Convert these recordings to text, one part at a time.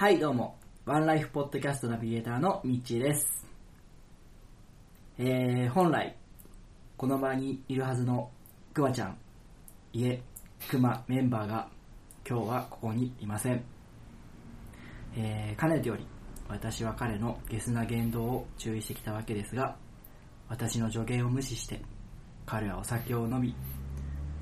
はい、どうも。ワンライフポッドキャストナビゲーターのミッチーです。えー、本来、この場にいるはずのクマちゃん、いえ、クマメンバーが今日はここにいません。えー、かねてより、私は彼のゲスな言動を注意してきたわけですが、私の助言を無視して、彼はお酒を飲み、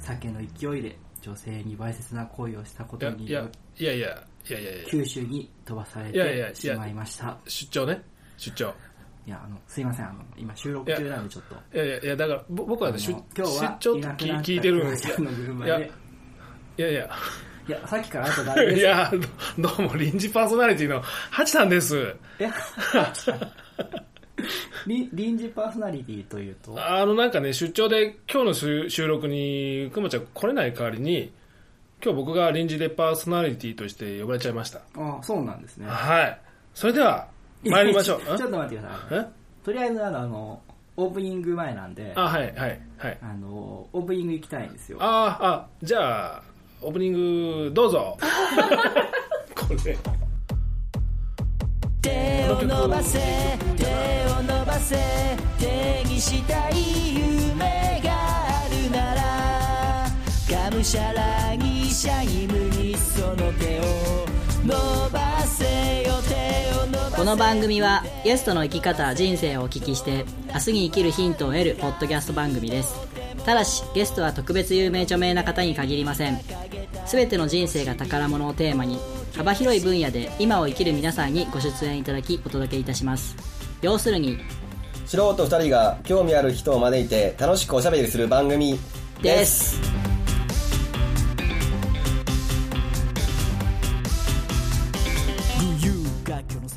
酒の勢いで女性にわいせつな行為をしたこいやいやいやいやいやいやいや。九州に飛ばされいやいやいや。てしまいました。出張ね。出張。いや、あの、すいません、あの、今収録中なんでちょっと。いやいやいやだからぼ僕はね出あの今日張っていなくなった聞いてるんですクマちゃんの車いや。でいやいや。いや、さっきからあなた誰です？いやどどうも臨時パーソナリティのハチさんです。えり 臨時パーソナリティというと、あのなんかね出張で今日の収収録にくまちゃん来れない代わりに今日僕が臨時でパーソナリティとして呼ばれちゃいました。あそうなんですね。はい。それでは参りましょう。ちょっと待ってください。え？とりあえず、あの、あのオープニング前なんで、あはいはいはい。あの、オープニング行きたいんですよ。あーあじゃあオープニングどうぞ。これ。手を伸ばせ手を伸ばせ手にしたい夢がむしゃらにシャイムにその手を伸ばせよ手を伸ばせこの番組はゲストの生き方人生をお聞きして明日に生きるヒントを得るポッドキャスト番組です。ただしゲストは特別有名著名な方に限りません。全ての人生が宝物をテーマに幅広い分野で今を生きる皆さんにご出演いただきお届けいたします。要するに素人2人が興味ある人を招いて楽しくおしゃべりする番組です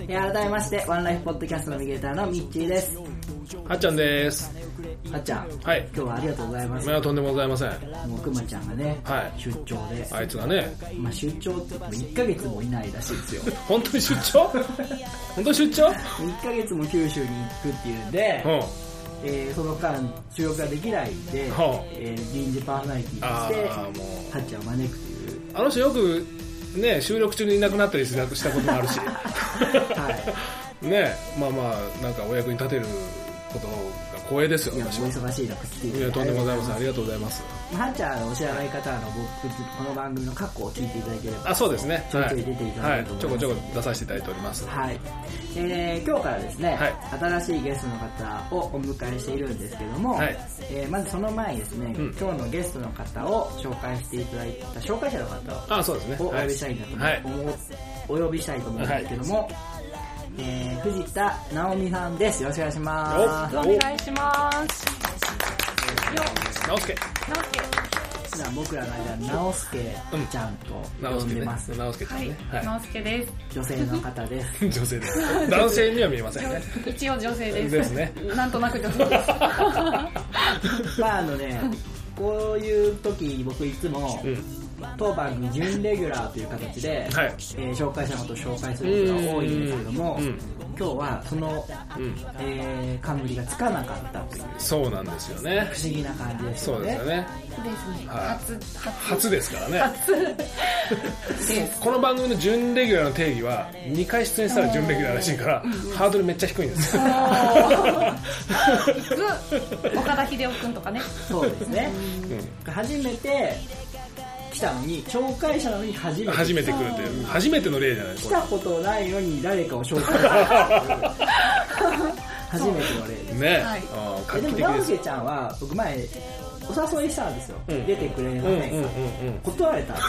改めまして、ワンライフポッドキャストナビゲーターのミッチーです。はっちゃんです。あっちゃん、はい。今日はありがとうございます。い。やとんでもございません。もうくまちゃんがね、はい。出張で、あいつがね。まあ、出張って言っても1ヶ月もいないらしいですよ。本当に出張？本当に出張？1ヶ月も九州に行くっていうんで、うん。えーその間収録ができないんで、はあえー臨時パーソナリティあとして、あもう。ハッチャを招くという、あの人よくね収録中にいなくなったりしたしたこともあるしはい。ねまあまあなんかお役に立てることが光栄ですよ。いや、もう私は忙しい中来ていただいて。とんでもございませんありがとうございます。まあハッチャーのお知らない方は僕、この番組の過去を聞いていただければ、あそうですね。ちょいはいちょい出ていたはいだけるとちょこちょ。こ出させていただいております。はい。えー今日からですね、はい。新しいゲストの方をお迎えしているんですけども、はい。えーまずその前にですね、ん。今日のゲストの方を紹介していただいた、紹介者の方をあそうですね。をおはい。呼びしたいなと思,、はい。お呼びしたいと思うんですけども、えー藤田直美さんです。よろしくお願いします。おお願いします。直輔普段僕らの間、直輔ちゃんと呼ん直輔ねでます。直輔ちゃはい直輔です。女性の方です。女性です男性には見えませんね一応女性です。ですねなんとなく女性です。まああのね、こういう時僕いつも、うん当番組準レギュラーという形で、はい。えー紹介者のことを紹介することが多いんですけども、うん。うん。今日はその、うん。えー、冠がつかなかったというそうなんですよね。不思議な感じですよね。そうですよね。ですね。はい。初、初。初ですからね。です。この番組の準レギュラーの定義は2回出演したら準レギュラーらしいからハードルめっちゃ低いんですよ。岡田秀夫くんとかね。そうですね。初めて来たのに、紹介者なのに初めて初めて来るという。初めての例じゃない？こ来たことないのに誰かを紹介。す る 初めての例です。れね、はい。あでも、期的です。直輔ちゃんは、僕前、お誘いしたんですよ。うん。出てくれまうんうんせんか、うんうん。断られたんです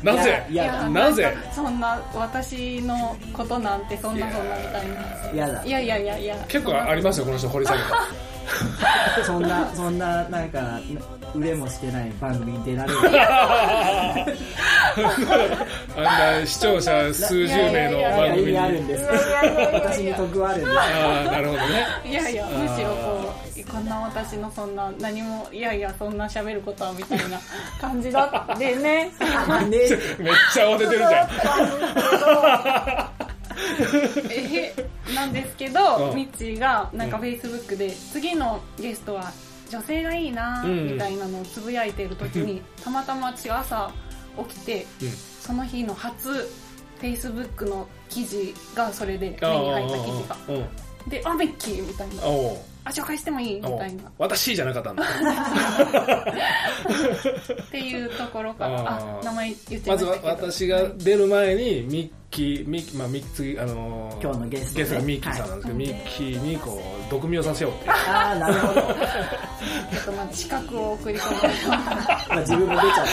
なぜ？いやいやなぜ？そんな、私のことなんてそんなそんなみたいな。嫌だ。い。やいやいやいや。結構ありますよこの人掘り下げた そんな、そんな、なんか、売れもしてない番組に出られる。あんな視聴者数十名の番組に味あるんです。私に得はあるんです。ああなるほどねいやいや、むしろこう、こんな私のそんな、何も、いやいや、そんな喋ることはみたいな 感じだってね。ねめっちゃ慌ててるじゃん えなんですけど、うん。ミッチーがなんかフェイスブックで次のゲストは女性がいいなうんみたいなのをつぶやいてる時にたまたま私朝起きてうん。その日の初 Facebook の記事がそれで目に入った記事が。であミッキーみたいなあ紹介してもいい？みたいな。私じゃなかったんだ。っていうところか。らあ名前言っちゃいまずましたけど。わ私が出る前にミッキーミッキーまあミッキーあのー今日のゲストね。ゲストがミッキーさんなんですけど、ミッキーにこう毒味をさせようってああなるほど、ちょっとまず資格を送り込んでまあ、自分も出ちゃ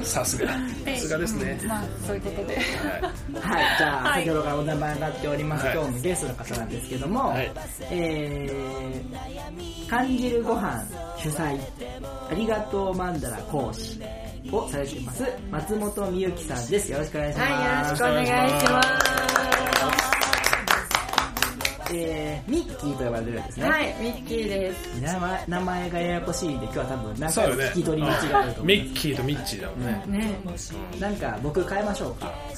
っさすが。さすがですね、まあそういうことで。はい。たはい。じゃあ、はい。先ほどからお名前上がっております、はい。今日のゲストの方なんですけども、はいえー、感じるご飯主催ありがとうマンダラ講師をされています松本美幸さんです。よろしくお願いします。はい、よろしくお願いします。えー、ミッキーと呼ばれてるんですね、はい、ミッキーです。名前名前がややこしいんで今日は多分何そうよね。回も聞き取り間違えると思うミッキーとミッチーだもんね、ね。なんか僕変えましょうか。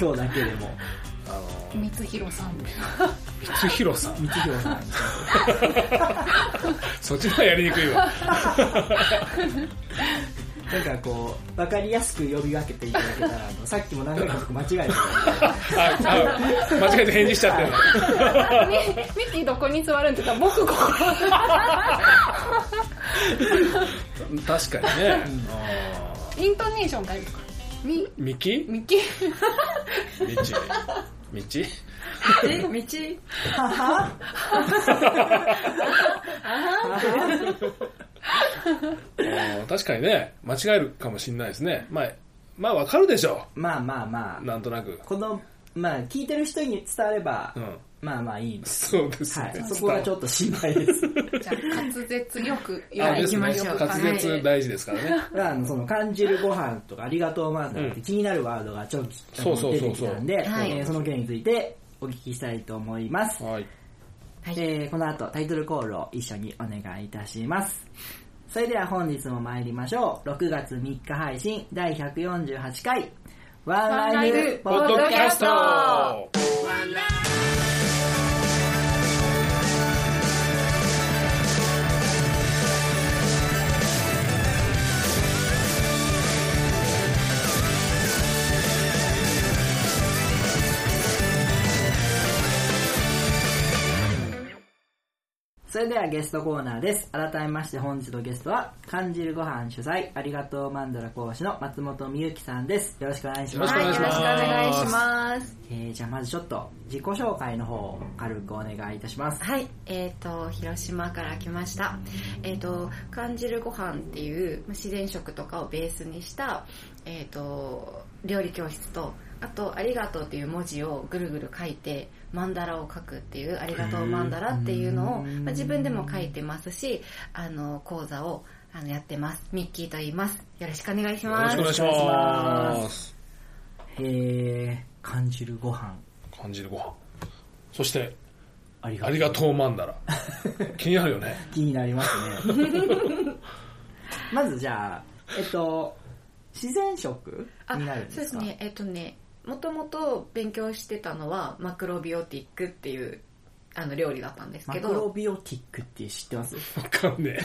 今日だけでもあ光弘さん。の光弘さん。光弘さん。そっちの方がやりにくいわ。なんかこう分かりやすく呼び分けていただけたらあのさっきも何回か僕間違えてた間違えて返事しちゃって。るミミッキーどこに座るんって言ったら僕ここ。確かにね、イントネーション変えるとか。ミ？ミッキ。ーミッキー。ミッチーミッチーえ、道あー確かにね間違えるかもしれないですね。まあまあわかるでしょまあまあまあ。うなんとなく。このまあ聞いてる人に伝われば、うん。まあまあいいですそうですね、はい、そこがちょっと心配です。じゃあ滑舌よく言われあですね行きましょう。滑舌大事ですからね。あのその感じるご飯とかありがとうマンダラって気になるワードがちょっとあのそうそうそうそう。出てきたん。で、はいえーその件についてお聞きしたいと思います、はい。はい。えーこの後タイトルコールを一緒にお願いいたします。それでは本日も参りましょう。6月3日配信第148回ワンライフポポッドキャストそれではゲストコーナーです。改めまして本日のゲストは、感じるご飯主催、ありがとうマンダラ講師の松本美幸さんです。よろしくお願いします。はい、よろしくお願いします願いします。えー、じゃあまずちょっと自己紹介の方を軽くお願いいたします。はい、えっ、と、広島から来ました。えっ、と、感じるご飯っていうまあ自然食とかをベースにした、えっ、と、料理教室と、あと、ありがとうっていう文字をぐるぐる書いて、マンダラを書くっていう、ありがとうマンダラっていうのを、まあ、自分でも書いてますし、あの、講座をあのやってます。ミッキーと言います。よろしくお願いしよろます。しくお願いしますえー、感じるご飯、感じるご飯そしてありがありがとうマンダラ 気になるよね気になりますね。まずじゃあ、えっと、自然食あになるんですか？そうですねえっとねもともと勉強してたのはマクロビオティックっていうあの料理だったんですけマクロどビオティックって知ってます？わかんね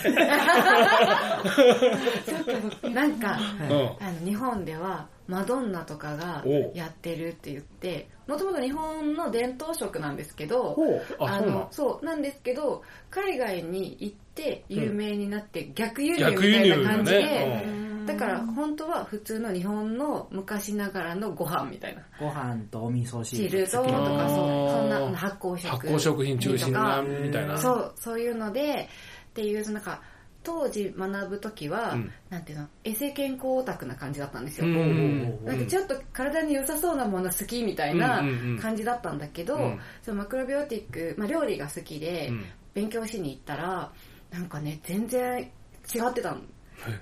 なんかえ、あの日本ではマドンナとかがおやってるって言ってもともと日本の伝統食なんですけど。あそうなののそうなんですけど海外に行って有名になって逆輸入みたいな感じだで、ねだから本当は普通の日本の昔ながらのご飯みたいな。ご飯とお味噌汁。汁ととかそうそんな発酵食発酵食品中心なとかみたいな。そうそういうのでっていうそのなんか当時学ぶ時は、うん。なんていうのエセ健康オタクな感じだったんですよ、なんかちょっと体に良さそうなもの好きみたいな感じだったんだけど、うん。そのマクロビオティック、まあ、料理が好きでうん。勉強しに行ったらなんかね全然違ってたの。え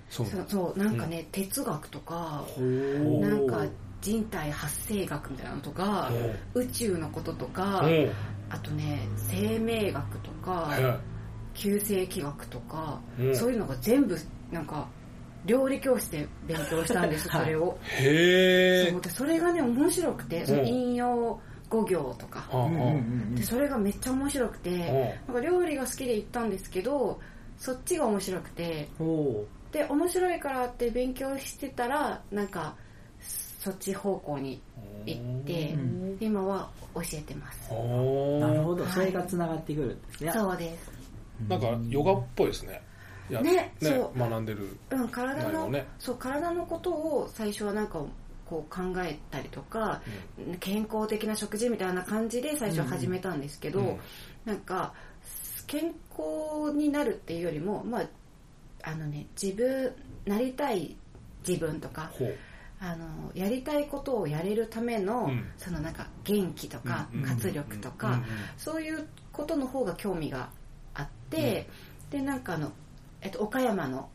そうそうなんかね、哲学とかなんか人体発生学みたいなのとか宇宙のこととかあとね生命学とかは旧世紀学とかうん。そういうのが全部なんか料理教室で勉強したんです はい。それを。いへえそうでそれがね面白くてそのうん引用語行とか。でそれがめっちゃ面白くてなんか料理が好きで行ったんですけどそっちが面白くてほでで面白いからって勉強してたらなんかそっち方向に行って、うん。今は教えてます。なるほど、はい。それがつながってくるんですね。そうです。なんかヨガっぽいですね。いやねそう。学んでる。うん、体の、そう体のことを最初はなんかこう考えたりとか、健康的な食事みたいな感じで最初は始めたんですけど、うん。なんか健康になるっていうよりもまああのね自分なりたい自分とかあのやりたいことをやれるための、うん。そのなんか元気とかうん活力とか、うんうんそういうことの方が興味があって、でなんかあの、えっと、岡山の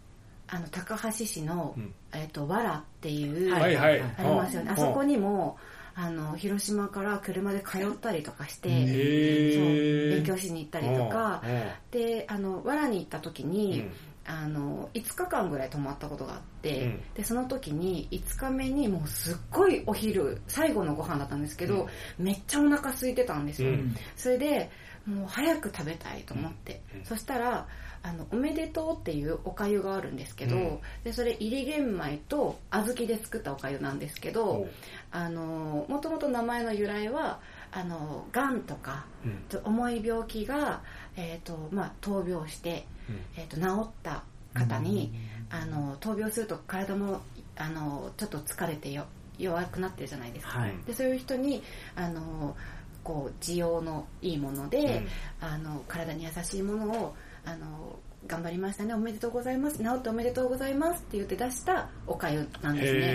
あの高橋市の、うん。えっと、わらっていう、はいはい。ありますよね、うん。あそこにもあの広島から車で通ったりとかして、へそ勉強しに行ったりとか、であのわらに行った時に、うんあの5日間ぐらい泊まったことがあって、うん。でその時に5日目にもうすっごいお昼最後のご飯だったんですけど、めっちゃお腹空いてたんですよ、うん。それでもう早く食べたいと思って、うん。そしたらあのおめでとうっていうおかゆがあるんですけど、うん。でそれ入り玄米と小豆で作ったおかゆなんですけど、ほあのもともと名前の由来はあのがんとかううん重い病気が、えーとまあ、闘病して、うんえー、と治った方に、あの闘病すると体もあのちょっと疲れてよ弱くなってるじゃないですか、はい。でそういう人にあのこう需要のいいもので、あの体に優しいものをあの頑張りましたね。おめでとうございます。治っておめでとうございますって言って出したおかゆなんですへね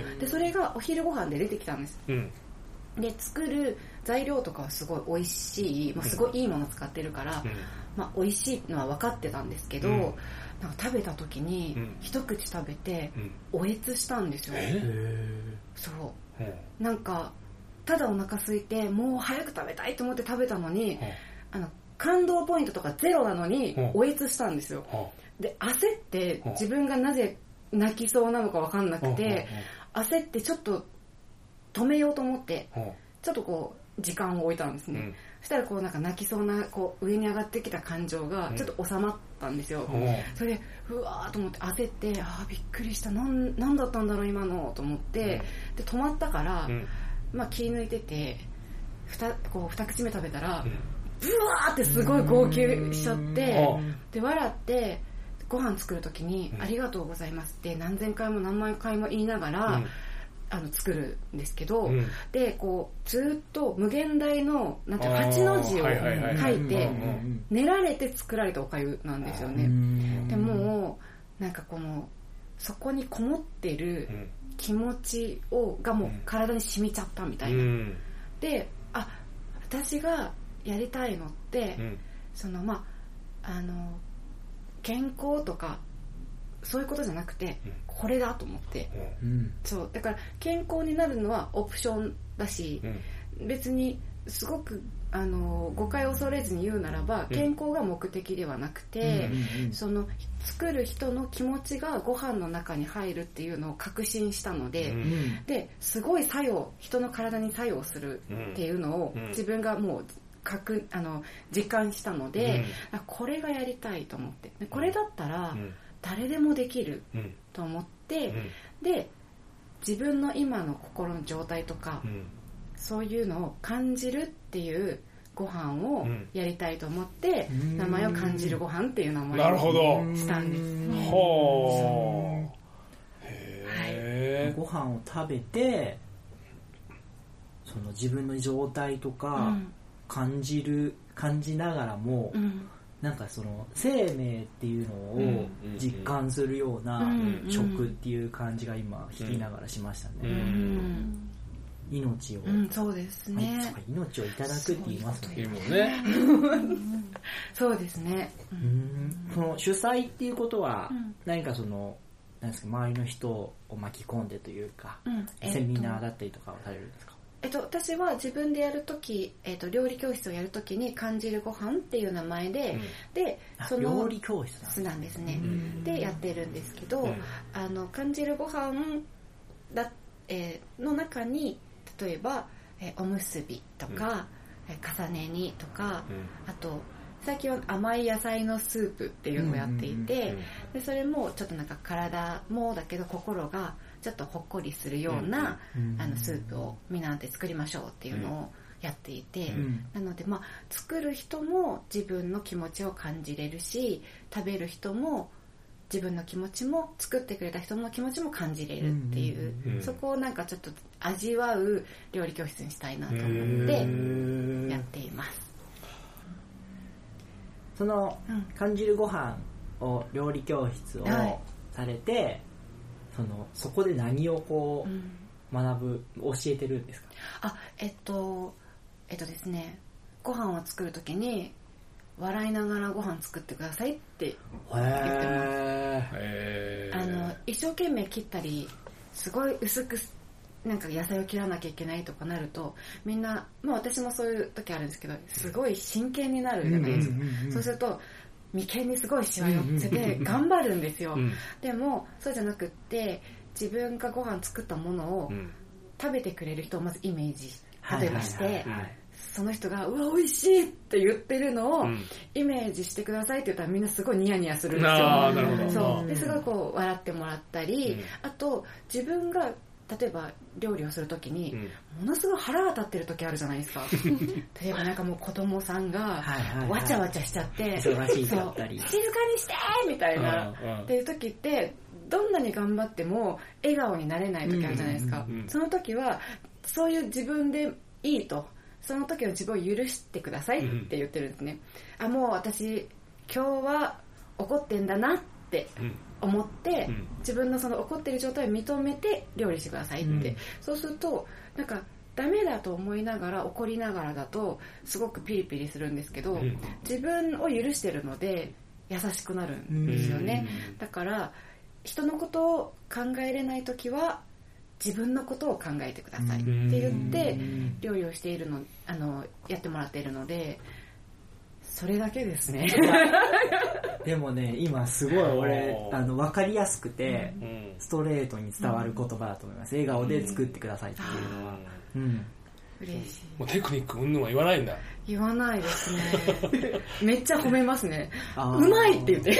ー。そう。でそれがお昼ご飯で出てきたんです。うんで作る材料とかはすごい美味しい、まあ、すごいいいもの使ってるから、うん。まあ、美味しいのは分かってたんですけど、うん。なんか食べた時にうん。一口食べてうん。おえつしたんですよ、え？そう。なんかただお腹空いてもう早く食べたいと思って食べたのにあの感動ポイントとかゼロなのにうん。おえつしたんですよ。ほで焦ってうん。自分がなぜ泣きそうなのか分かんなくて焦ってちょっと止めようと思ってほちょっとこう時間を置いたんですね、ううん。そしたらこうなんか泣きそうなこう上に上がってきた感情がちょっと収まったんですよ、それでうわーと思って焦ってあーびっくりした。なんなんだったんだろう今のと思って、で止まったから、うん。まあ、気抜いててふたこう二口目食べたら、うん。ブワーってすごい号泣しちゃってうん。で笑ってご飯作る時にうん「ありがとうございます」って何千回も何万回も言いながら、うんあの作るんですけど、うん。でこうずっと無限大のなんていうのあー。8の字を書いて練られて作られたおかゆなんですよね。でもうなんかこのそこにこもってるうん。気持ちをがもう体に染みちゃったみたいな。うん。であ私がやりたいのって、うん。そのまああの健康とかそういうことじゃなくて、うんこれだと思って。うん。そう。だから健康になるのはオプションだしう、ん。別にすごくあの誤解を恐れずに言うならばうん。健康が目的ではなくて、うんその作る人の気持ちがご飯の中に入るっていうのを確信したので、うん。うん。ですごい作用人の体に作用するっていうのをうん。自分がもう確あの実感したので、あこれがやりたいと思って。でこれだったらうん誰でもできるうん。と思って、うん。で自分の今の心の状態とか、うん。そういうのを感じるっていうご飯をうん。やりたいと思って、うん。名前を感じるご飯っていう名前なるほど。にしたんですね。ほう。へえご飯を食べてその自分の状態とうかん。感じる感じながらも、うんなんかその生命っていうのをうん実感するようなうん食っていう感じが今弾きながらしましたうね、うん。命を、うん、そうですはい。ね命をいただくって言いますね。そうですね。うん。その主催っていうことはうん。何かそのなんですか周りの人を巻き込んでというか、うん。えっと。セミナーだったりとかをされるんですか、えっと、私は自分でやるとき、えっと、料理教室をやるときに感じるご飯っていう名前で、うん。であその料理教室なんですね、んでやってるんですけど、うん。あの感じるご飯だ、えーの中に例えば、えーおむすびとか、えー重ね煮とか、あと最近は甘い野菜のスープっていうのをやっていて、でそれもちょっとなんか体もだけど心がちょっとほっこりするような、あのスープをみんなで作りましょうっていうのをやっていて、なのでまあ作る人も自分の気持ちを感じれるし食べる人も自分の気持ちも作ってくれた人の気持ちも感じれるっていう、うんそこをなんかちょっと味わう料理教室にしたいなと思ってやっています。そのうん。感じるご飯を料理教室をはい。されて、そのそこで何をこう学ぶ教えてるんですか？あえっとえっとですねご飯を作るときに笑いながらご飯作ってくださいってへえあの一生懸命切ったりすごい薄くなんか野菜を切らなきゃいけないとかなるとみんな、まあ、私もそういう時あるんですけどすごい真剣になるじゃないですか、そうすると眉間にすごいしわ寄せて頑張るんですよ、うん。でもそうじゃなくって自分がご飯作ったものをうん。食べてくれる人をまずイメージはい例えばして、その人が「うわ美味しい!」って言ってるのをうん。イメージしてくださいって言ったらみんなすごいニヤニヤするんですよ。そう。ですごいこう笑ってもらったり、うん。あと自分が例えば料理をするときに、うん。ものすごい腹が立ってる時あるじゃないですか。例えばなんかもう子供さんがわちゃわちゃしちゃってそう静かにしてみたいなっていう時ってどんなに頑張っても笑顔になれない時あるじゃないですか、その時はそういう自分でいいとその時の自分を許してくださいって言ってるんですね、あもう私今日は怒ってんだなってうん。思って、うん。自分のその怒ってる状態を認めて料理してくださいって、うん。そうするとなんかダメだと思いながら怒りながらだとすごくピリピリするんですけど、ん。自分を許してるので優しくなるんですよね、うん。だから人のことを考えれない時は自分のことを考えてくださいって言ってうん料理をしているのあのやってもらっているのでそれだけですね でもね今すごい俺あの分かりやすくて、うん。ストレートに伝わる言葉だと思います、笑顔で作ってくださいっていうのは、うん、嬉しい。もうテクニックうんぬんは言わないんだ。言わないですね。めっちゃ褒めますね。うまいって言って。い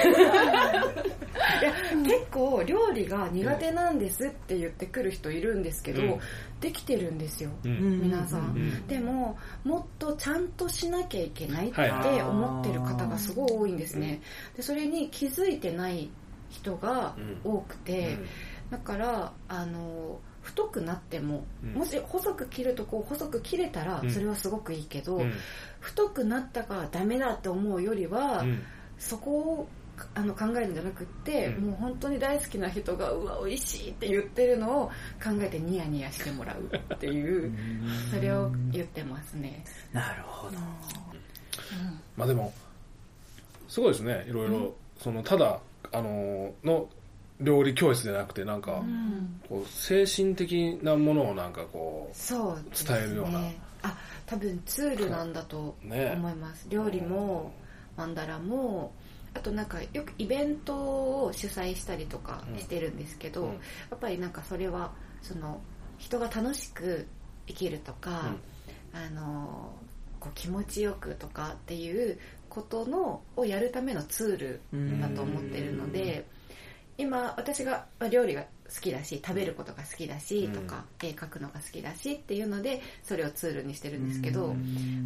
や結構料理が苦手なんですって言ってくる人いるんですけど、うん。できてるんですよ、うん。皆さん、ん。でももっとちゃんとしなきゃいけないってはい。思ってる方がすごい多いんですね。でそれに気づいてない人が多くて、うん。だからあの太くなっても、うん。もし細く切るとこう細く切れたらうん。それはすごくいいけど、うん。太くなったからダメだって思うよりは、うん。そこをあの考えるんじゃなくって、うん。もう本当に大好きな人がうわ美味しいって言ってるのを考えてニヤニヤしてもらうっていうそれを言ってますね。なるほど。まあでもすごいですね。いろいろ、そのただあのの料理教室じゃなくてなんか、こう精神的なものをなんかこそうです伝えるような。ねあ多分ツールなんだとね。思います、料理もマンダラもあとなんかよくイベントを主催したりとかしてるんですけど、うん。やっぱりなんかそれはその人が楽しく生きるとか、あのこう気持ちよくとかっていうことのをやるためのツールだと思ってるので今私がまあ料理が好きだし食べることが好きだしうん。とか絵描くのが好きだしっていうのでそれをツールにしてるんですけど、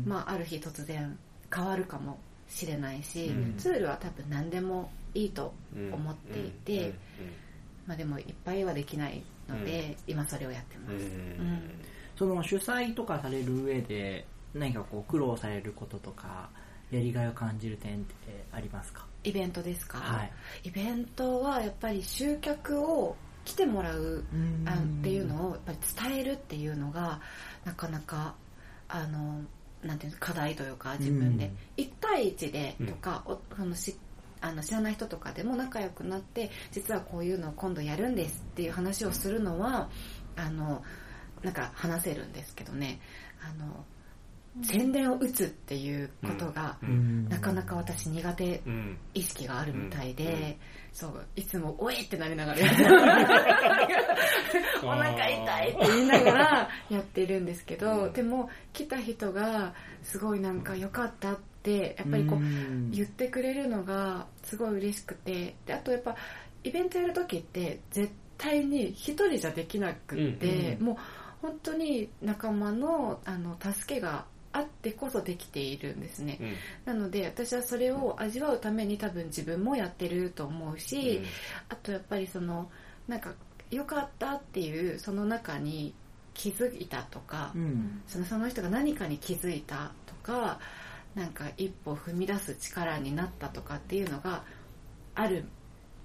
まあ、ある日突然変わるかもしれないし、うん。ツールは多分何でもいいと思っていて、まあ、でもいっぱいはできないので、今それをやってます、うん。うん。その主催とかされる上で何かこう苦労されることとかやりがいを感じる点ってありますか？イベントですか、はい。イベントはやっぱり集客を来てもらううん。あっていうのをやっぱり伝えるっていうのがなかなかあのなんていうの課題というか自分で、うん。1対1でとか、おそのしあの知らない人とかでも仲良くなって実はこういうのを今度やるんですっていう話をするのはあのなんか話せるんですけどね。あの宣伝を打つっていうことが、うん。なかなか私苦手うん。意識があるみたいで、うん。うん。そういつも「おえ!」ってなりながらやってるお腹痛いって言いながらやってるんですけど、うん。でも来た人がすごいなんか良かったってやっぱりこう、ん。言ってくれるのがすごい嬉しくてであとやっぱイベントやる時って絶対に一人じゃできなくって、もう本当に仲間のあの助けがあってこそできているんですね、うん。なので私はそれを味わうために多分自分もやってると思うし、あとやっぱりそのなんか良かったっていうその中に気づいたとか、うん。そのその人が何かに気づいたとかなんか一歩踏み出す力になったとかっていうのがある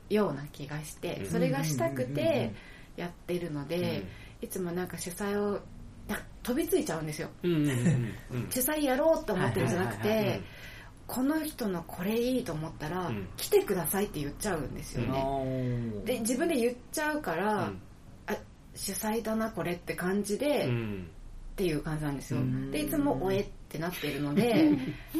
ような気がしてうん。それがしたくうんうんうんてやってるのでいつもなんか主催を飛びついちゃうんですよ。主催やろうと思ってるんじゃなくてこの人のこれいいと思ったらうん。来てくださいって言っちゃうんですよあねーで自分で言っちゃうからうん。あ主催だなこれって感じで、うん。っていう感じなんですよ。うん。でいつも「おえ」ってなってるので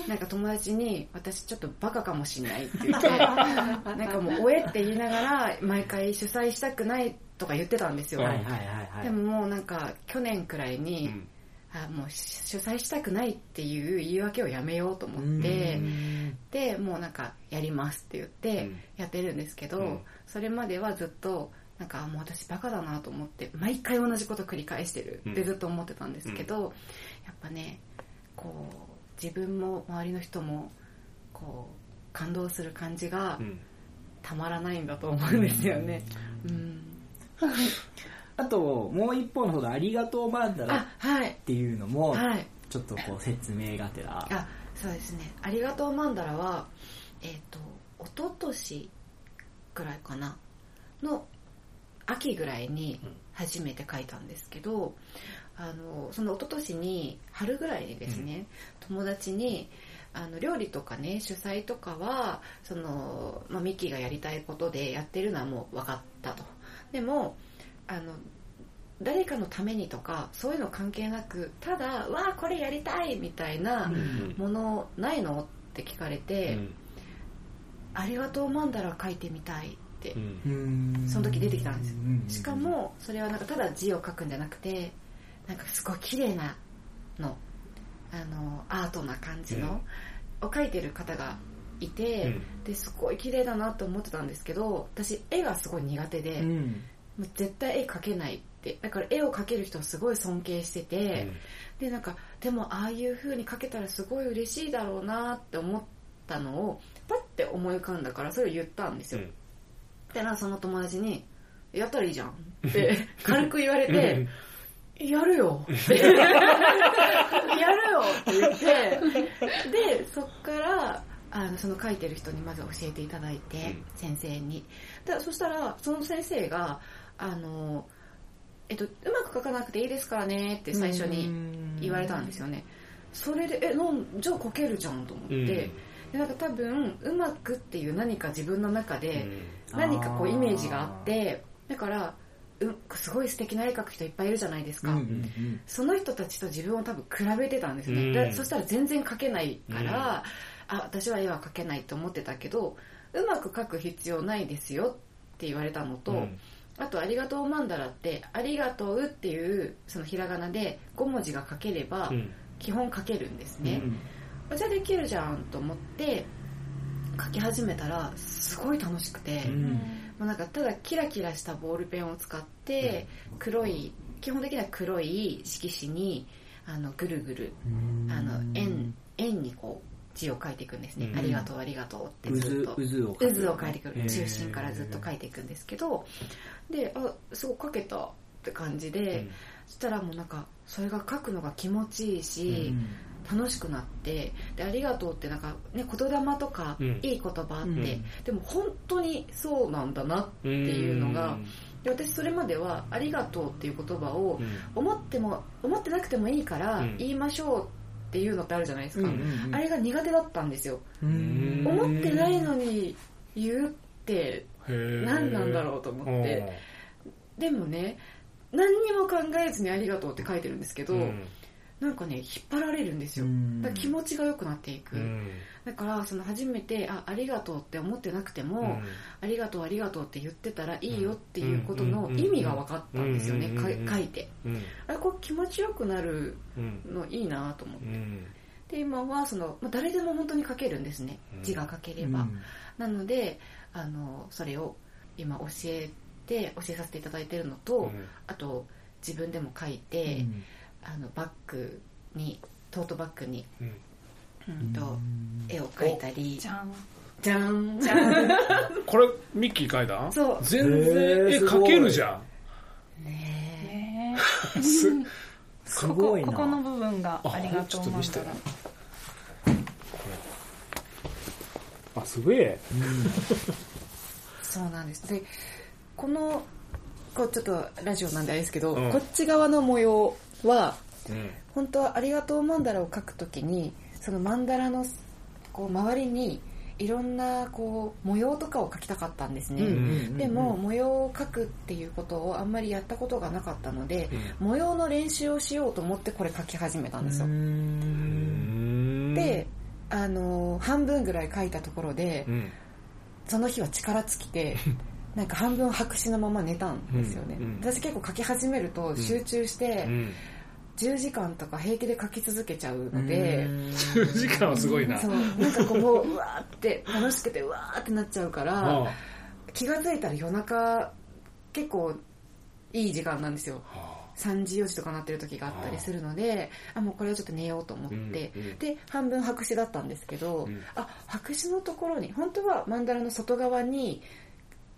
なんか友達に「私ちょっとバカかもしんない」って言って なんかもう「おえ」って言いながら毎回主催したくないとか言ってたんですよ、はいはいはいはい。でももうなんか去年くらいに、うん。あもう主催したくないっていう言い訳をやめようと思ってうん。でもうなんかやりますって言ってうん。やってるんですけど、うん。それまではずっとなんかもう私バカだなと思って毎回同じこと繰り返してる。ってずっと思ってたんですけど、やっぱねこう自分も周りの人もこう感動する感じがうん。たまらないんだと思うんですよね。うん、あともう一方の方のありがとうマンダラっあはい。ていうのもはい。ちょっとこう説明がてら。あそうですね「ありがとうマンダラは」えっ、と一昨年ぐらいかな。の秋ぐらいに初めて書いたんですけど、あのその一昨年に春ぐらいにですね、友達にあの料理とかね主催とかはその、まあ、ミキがやりたいことでやってるのはもう分かったとでもあの誰かのためにとかそういうの関係なくただ「わあこれやりたい!」みたいなうんものないのって聞かれて「うん。ありがとうマンダラ書いてみたい」ってうん。うん。その時出てきたんですうんしかもそれはなんかただ字を書くんじゃなくてなんかすごい綺麗なの。あのアートな感じの、を描いてる方がいて、うん。ですごい綺麗だなと思ってたんですけど私絵がすごい苦手で、絶対絵描けないって。だから絵を描ける人をすごい尊敬してて、でなんかでもああいう風に描けたらすごい嬉しいだろうなって思ったのをパッて思い浮かんだからそれを言ったんですよ、でなその友達に「やったらいいじゃん」って 軽く言われて「やるよ」って「やるよ」って言ってでそっからあのその書いてる人にまず教えていただいて、うん。先生に。でそしたらその先生があのえっと、うまく書かなくていいですからねって最初に言われたんですよね。それでえなんじゃあ書けるじゃんと思って、うん。でなんか多分うまくっていう何か自分の中でうん。何かこうイメージがあってだからうすごい素敵な絵描く人いっぱいいるじゃないですか、うんうんその人たちと自分を多分比べてたんですね、うん。でそしたら全然描けないから、うんあ私は絵は描けないと思ってたけどうまく描く必要ないですよって言われたのと、うん。あと「ありがとうマンダラ」って「ありがとう」っていうそのひらがなで5文字が書ければうん。基本書けるんですね、うん。あじゃあできるじゃんと思って書き始めたらすごい楽しくて、うん。もうなんかただキラキラしたボールペンを使って黒い基本的には黒い色紙にあのぐるぐるあの円円にこう字を書いていくんですね、うん。ありがとうありがとうってずっと。渦渦を渦を書いてくる。中心からずっと書いていくんですけど。であすごい書けたって感じで、そしたらもうなんかそれが書くのが気持ちいいし、楽しくなってでありがとうってなんかね言霊とかうん。いい言葉あって、うん。でも本当にそうなんだなっていうのが、で私それまではありがとうっていう言葉を思っても思ってなくてもいいからうん。言いましょうっていうのってあるじゃないですか、うんあれが苦手だったんですよ、うん。思ってないのに言うって何なんだろうと思って。でもね何にも考えずにありがとうって書いてるんですけど、なんかね引っ張られるんですよ。うん。だ気持ちが良くなっていく、うんだからその初めてあありがとうって思ってなくても、ありがとうありがとうって言ってたらいいよっていうことの意味が分かったんですよね、書いて。うん。あれこれ気持ちよくなるうんのいいなと思って。うん。で今はその、まあ、誰でも本当に書けるんですねうん。字が書ければ、なのであのそれを今教えて教えさせていただいてるのと、うん。あと自分でも書いて、あのバッグにトートバッグに、うんうんと絵を描いたり。じゃん。じゃん。これミッキー描いた？そう。全然絵描けるじゃん。ねね すすごいな。こここの部分がありがとうマンダラあすげえ。そうなんです。でこのこうちょっとラジオなんであれですけど、うん。こっち側の模様はうん。本当はありがとうマンダラを描くときにそのマンダラのこう周りにいろんなこう模様とかを描きたかったんですね、んでも模様を描くっていうことをあんまりやったことがなかったので、う模様の練習をしようと思ってこれ描き始めたんですよ、うん。であの半分ぐらい描いたところで、うん。その日は力尽きて なんか半分白紙のまま寝たんですよね、うんうん私結構書き始めると集中してうん10時間とか平気で書き続けちゃうので、10時間はすごいな。そうなんかこうもううわーって楽しくてうわーってなっちゃうからあ気が付いたら夜中結構いい時間なんですよ。3時4時とかなってる時があったりするのであもうこれはちょっと寝ようと思って、うんうんで半分白紙だったんですけど、うん。あ白紙のところに本当はマンダラの外側に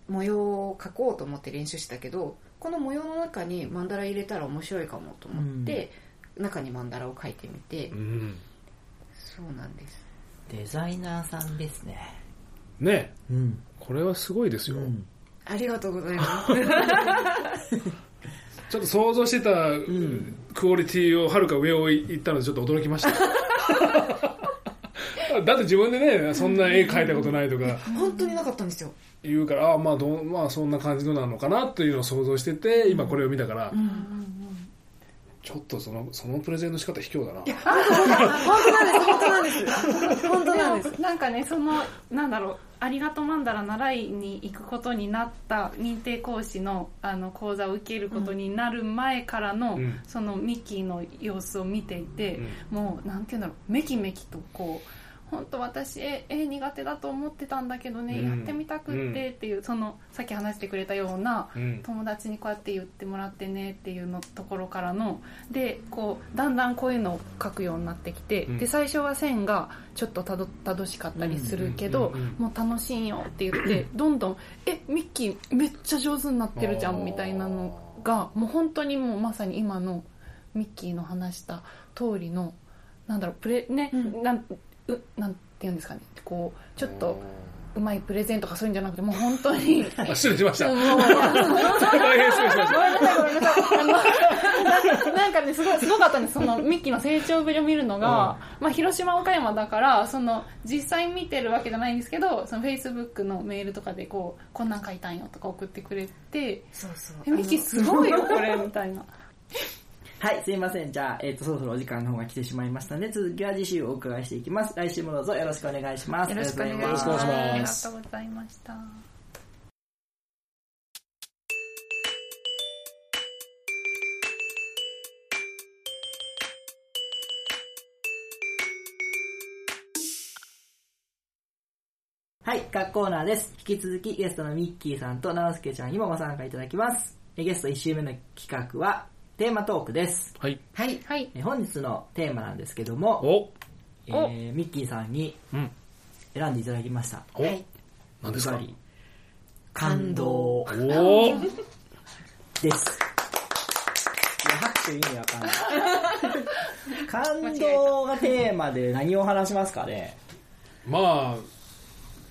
模様を描こうと思って練習したけどこの模様の中にマンダラ入れたら面白いかもと思って、中にマンダラを描いてみて、うん。そうなんです。デザイナーさんですね。ね。うん。これはすごいですよ。ありがとうございます。ちょっと想像してたクオリティをはるか上を行ったのでちょっと驚きましただって自分でねそんな絵描いたことないとか。本当になかったんですよ。言うからああまあどうまあそんな感じのなのかなっていうのを想像してて今これを見たから、ちょっとそのそのプレゼンの仕方卑怯だな。本当なんです。本当なんです。なんかねそのなんだろうありがとうマンダラ習いに行くことになった認定講師のあの講座を受けることになる前からの、うん。そのミッキーの様子を見ていて、もうなんていうんだろうめきめきとこう本当私絵絵苦手だと思ってたんだけどね、うん。やってみたくってっていうそのさっき話してくれたような、うん。友達にこうやって言ってもらってねっていうのところからのでこうだんだんこういうのを描くようになってきて、うん。で最初は線がちょっとたどたどしかったりするけど、うんうんうんもう楽しいよって言って どんどん「えミッキーめっちゃ上手になってるじゃん」みたいなのがもう本当にもうまさに今のミッキーの話した通りのなんだろうプレね、うん。なんうなんて言うんですかね。こうちょっとうまいプレゼンとかそういうんじゃなくてもう本当に。あ失礼しました。大変失礼しました。ごめんなさい、ごめんなさい。あの、なんかね、すごい、すごかったんです。その、ミッキーの成長ぶりを見るのが、まあ、広島、岡山だから、その、実際見てるわけじゃないんですけど、その、フェイスブックのメールとかで、こう、こんなん書いたんよとか送ってくれて、そうそう。え、ミッキーすごいよ、これ、みたいな。はい、すいません。じゃあ、えっ、と、そろそろお時間の方が来てしまいましたので、続きは次週お伺いしていきます。来週もどうぞよろしくお願いします。よろしくお願いしありがとうござよろしくお願いしありがますとうございました。はい、各コーナーです。引き続きゲストのミッキーさんとナオスケちゃんにもご参加いただきます。えゲスト1週目の企画は、テーマトークです。はい。はい。はい。え本日のテーマなんですけども、お。えーミッキーさんにうん。選んでいただきました。お。はい。何ですか？感動。おお。です。いや、拍手意味わかんない。感動がテーマで何を話しますかね？まあ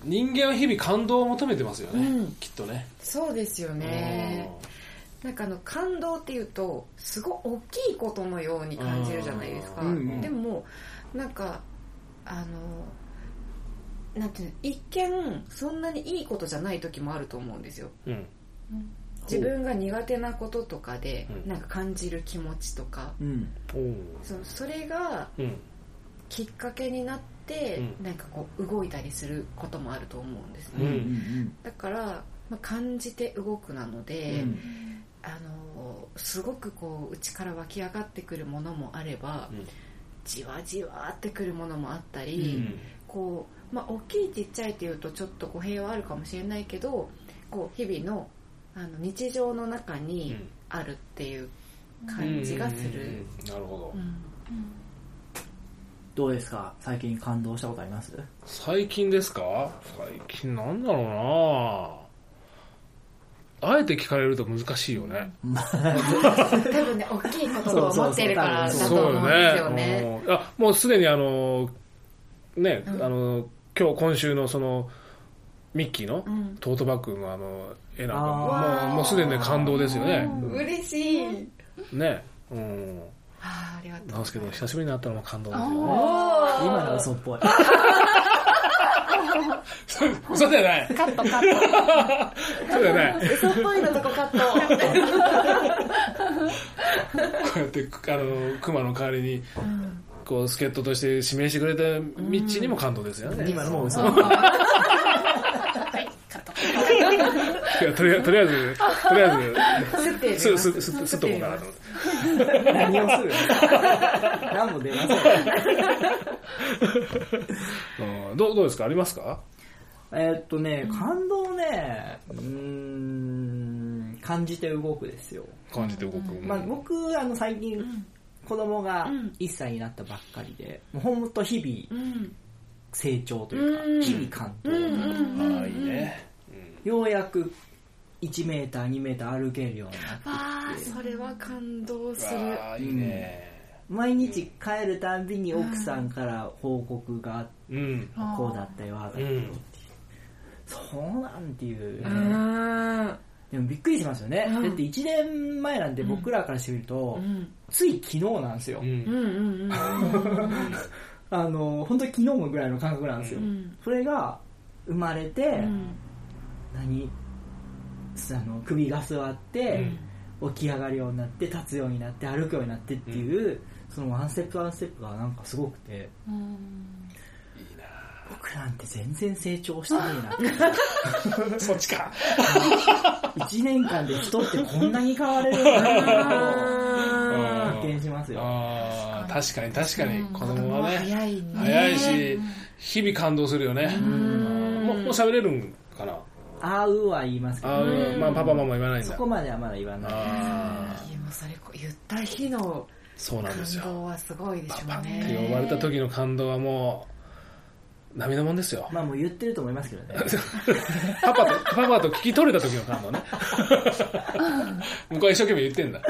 人間は日々感動を求めてますよね、うん。きっとね。そうですよねなんかあの感動っていうとすごい大きいことのように感じるじゃないですか、うんうんでもなんかあのなんていうの一見そんなにいいことじゃない時もあると思うんですよ。うん。自分が苦手なこととかでうん。なんか感じる気持ちとか、うん。そそれがうん。きっかけになって、うん。なんかこう動いたりすることもあると思うんですね、だから、まあ、感じて動くなので、うんあのすごくこう内から湧き上がってくるものもあれば、うん。じわじわってくるものもあったうり、ん。こうまあ、大きいちっちゃいっていうとちょっと語弊はあるかもしれないけどこう日々のあの日常の中にあるっていう感じがする、うんうんうん。なるほど。うん。どうですか？最近感動したことあります？最近ですか？最近なんだろうなあえて聞かれると難しいよね。多分ね大きい言葉を持ってるからだとそうよ思うんですよねね。。うんあ、もうすでにあの、ね、うんあの、今日、今週のその、ミッキーのうんトートバッグのあの、絵なんかあーもう、もうすでにね、感動ですよね。嬉しい。ね。うん。あーありがとう。なんですけど、久しぶりに会ったのも感動ですよね。今の嘘っぽい 嘘じゃない。カットカッそう じゃない。嘘っぽいのとこカット。こうやって、あの、熊の代わりに、こう、助っ人として指名してくれたミッチーにも感動ですよね。今のもう嘘 はいカットいやとりあえず、とりあえず、とりあすす、す、す、すっとこうかなと思って。何をする何も出ませんどう、どうですか？ありますか？えーっとね感動ねうーん感じて動くですよ。感じて動く。まあ、僕あの最近子供がうん。1歳になったばっかりで、もうほんと日々うん。成長というか、うん。日々感動、ああ、いいね。ようやく1メーター2メーター歩けるようになってああ、それは感動する。ああ、いいね。毎日帰るたんびに奥さんから報告があって、うん。こうだったよああだったよっていう、そうなんていう、あでもびっくりしますよね、うん。だって1年前なんて僕らからしてみると、ーうん。つい昨日なんですよ、うん。うんうんうん。あの本当に昨日もぐらいの感覚なんですよ、うん。それが生まれて、うん。何あの首が座って、起き上がるようになって立つようになって歩くようになってっていう、そのワンステップワンステップがなんかすごくて僕なんて全然成長してねえな そっちか。1年間で人ってこんなに変われるんだな発見しますよ確かに確かに。子供はね、早いね。早いし、日々感動するよね。うんもう、もう喋れるんかな？あうは言いますけど、ね、まあ、パパママ言わないんだ。そこまではまだ言わないもうそれこ言った日のそうなんですよ。感動はすごいでしょうパパってね。呼ばれた時の感動はもう、涙もんですよ。まあもう言ってると思いますけどね パパと、パパと聞き取れた時の感動ね。向こうは一生懸命言ってんだ。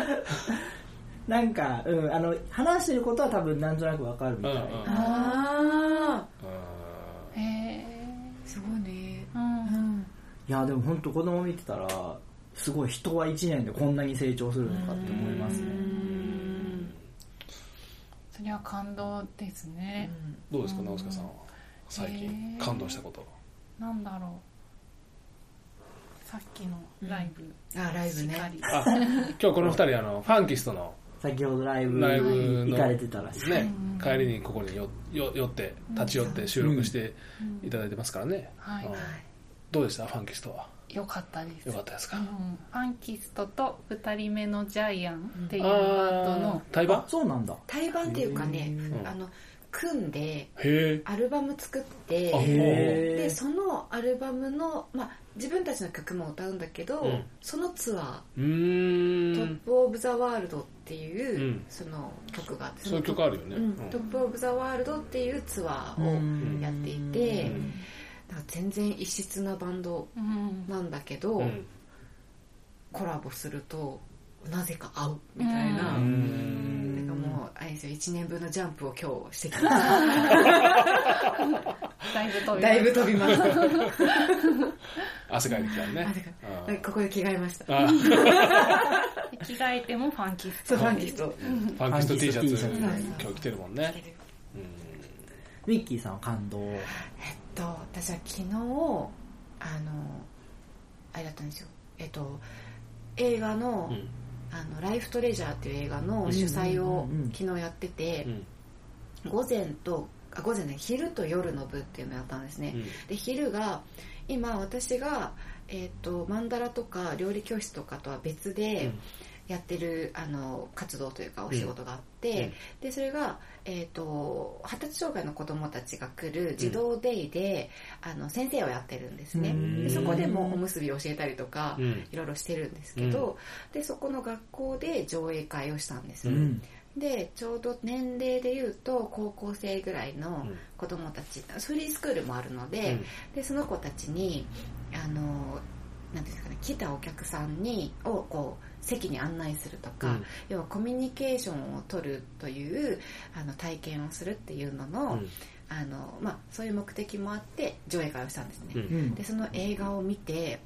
なんか、うん、あの話してることは多分なんとなくわかるみたいな、うんうんああへえあ、すごいね。うんうん。いやでも本当子供見てたらすごい人は1年でこんなに成長するのかって思いますねそれは感動ですねーどうですか、直輔さんは？最近。感動したこと。なんだろう。さっきのライブ。あ、ライブね。あ、今日この二人、あの、ファンキストの。先ほどライブライブの。行かれてたらしい、ね、帰りにここによよ寄って、立ち寄って収録していただいてますからね。はい。うん。どうでした？ファンキストは。よかったです。よかったですか？うん。ファンキストと2人目のジャイアンっていうあアー。トーの、対バンそうなんだ。対バンっていうかねう、ん。あの、組んで。アルバム作って、で、えそのアルバムの、まあ、自分たちの曲も歌うんだけど、うん。そのツアうー。トップオブザワールドっていう、うん。その曲があって、そういう曲あるよね。うん。うん。 Top of the World っていうツアーをやっていて、なんか全然異質なバンドうんなんだけど、うん。コラボするとなぜか合うみたいな、うーん。なんかもうあれですよ1年分のジャンプを今日してき ました。だいぶ飛びだいぶ飛びました 汗かいてきたね。汗かあここで着替えました。あ 着替えてもファンキスト。そうファンキスト。ファンキスト T シャツ、今日着てるもんね。ミッキーさんは感動。えっと私は昨日あのあれだったんですよ。えっと映画の,、うんあのライフトレジャーっていう映画の主催をうんうんうんうん。昨日やっててう、ん。午前とあ午前ね昼と夜の部っていうのをやったんですね、で昼が今私が、えー、とマンダラとか料理教室とかとは別でやってる、あの活動というかお仕事があって、でそれが、えー、と発達障害の子どもたちが来る児童デイで、あの先生をやってるんですね。うん。でそこでもおむすび教えたりとか、うん。いろいろしてるんですけど、でそこの学校で上映会をしたんです、うん。でちょうど年齢でいうと高校生ぐらいの子供たち、フリースクールもあるので,、でその子たちにあのなんていうんですかね来たお客さんにをこう席に案内するとか、うん。要はコミュニケーションを取るというあの体験をするっていうのの,、うん。あのまあ、そういう目的もあって上映会をしたんですね、うん。うん。でその映画を見て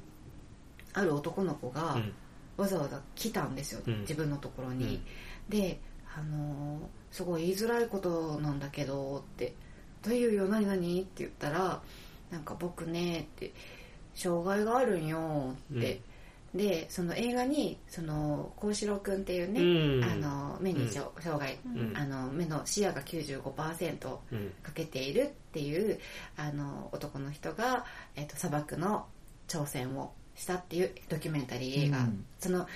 ある男の子がうん。わざわざ来たんですよ、うん。自分のところに、であのーすごい言いづらいことなんだけどって「どういうよ何何?」って言ったら「なんか僕ね」って「障害があるんよ」って、でその映画にその幸四郎君っていうね、うん。あの目に障障害、ん。あの目の視野が95%うん。かけているっていうあの男の人が、えっと砂漠の挑戦をしたっていうドキュメンタリー映画、うん。その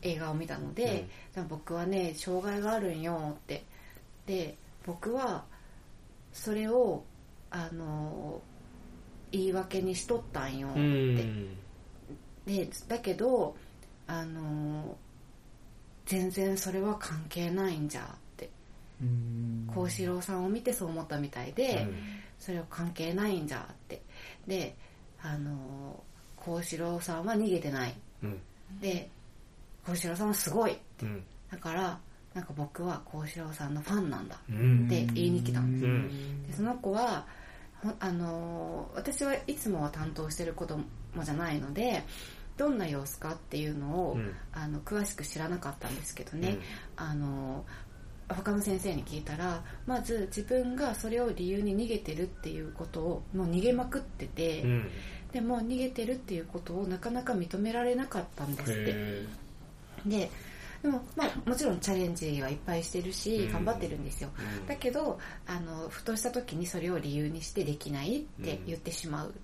映画を見たので、僕はね障害があるんよって。で僕はそれをあの言い訳にしとったんよ。って、うん。でだけどあの全然それは関係ないんじゃって。うん。幸四郎さんを見てそう思ったみたいで、それは関係ないんじゃって。であの幸四郎さんは逃げてない。うん。で幸四郎さんはすごい。うん。だからなんか僕は幸四郎さんのファンなんだうん。って言いに来たんですよ。うん。でその子はほあの私はいつもは担当してる子供じゃないのでどんな様子かっていうのを、うん。あの詳しく知らなかったんですけどね、あの他の先生に聞いたらまず自分がそれを理由に逃げてるっていうことをもう逃げまくってて、うん。でも逃げてるっていうことをなかなか認められなかったんですって。へででもまあもちろんチャレンジはいっぱいしてるし、うん。頑張ってるんですよ、うん。だけどあのふとした時にそれを理由にしてできないって言ってしまう、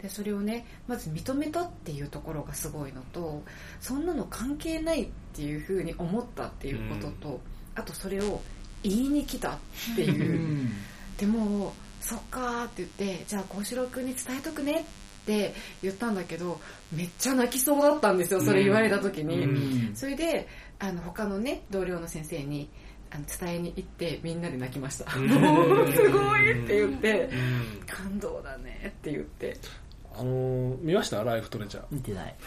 でそれをねまず認めたっていうところがすごいのとそんなの関係ないっていうふうに思ったっていうことと、あとそれを言いに来たっていう、でもそっかーって言ってじゃあ幸四郎君に伝えとくねって言ったんだけどめっちゃ泣きそうだったんですよそれ言われた時に、うん。それであの他のね同僚の先生にあの伝えに行ってみんなで泣きました、うん。もうすごいって言ってうん。感動だねって言って。あのー見ました？ライフトレジャ見てない。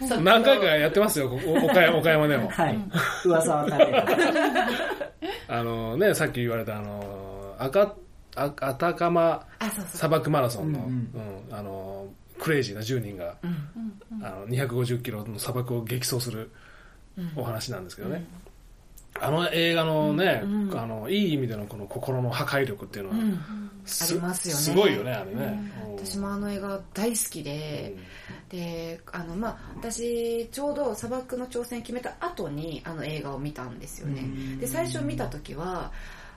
ー何回かやってますよここ岡山岡山でも。はい。噂は垂れるあのねさっき言われたあの赤あアタカマあそうそう。砂漠マラソンの,、ううん。ん。あのクレイジーな10人が、あの250キロの砂漠を激走するお話なんですけどね、あの映画のね、うんうん。あのいい意味でのこの心の破壊力っていうのは、うん。すありますよね。すごいよねあれね、うん。私もあの映画大好きで、であのまあ私ちょうど砂漠の挑戦決めた後にあの映画を見たんですよね、で最初見た時は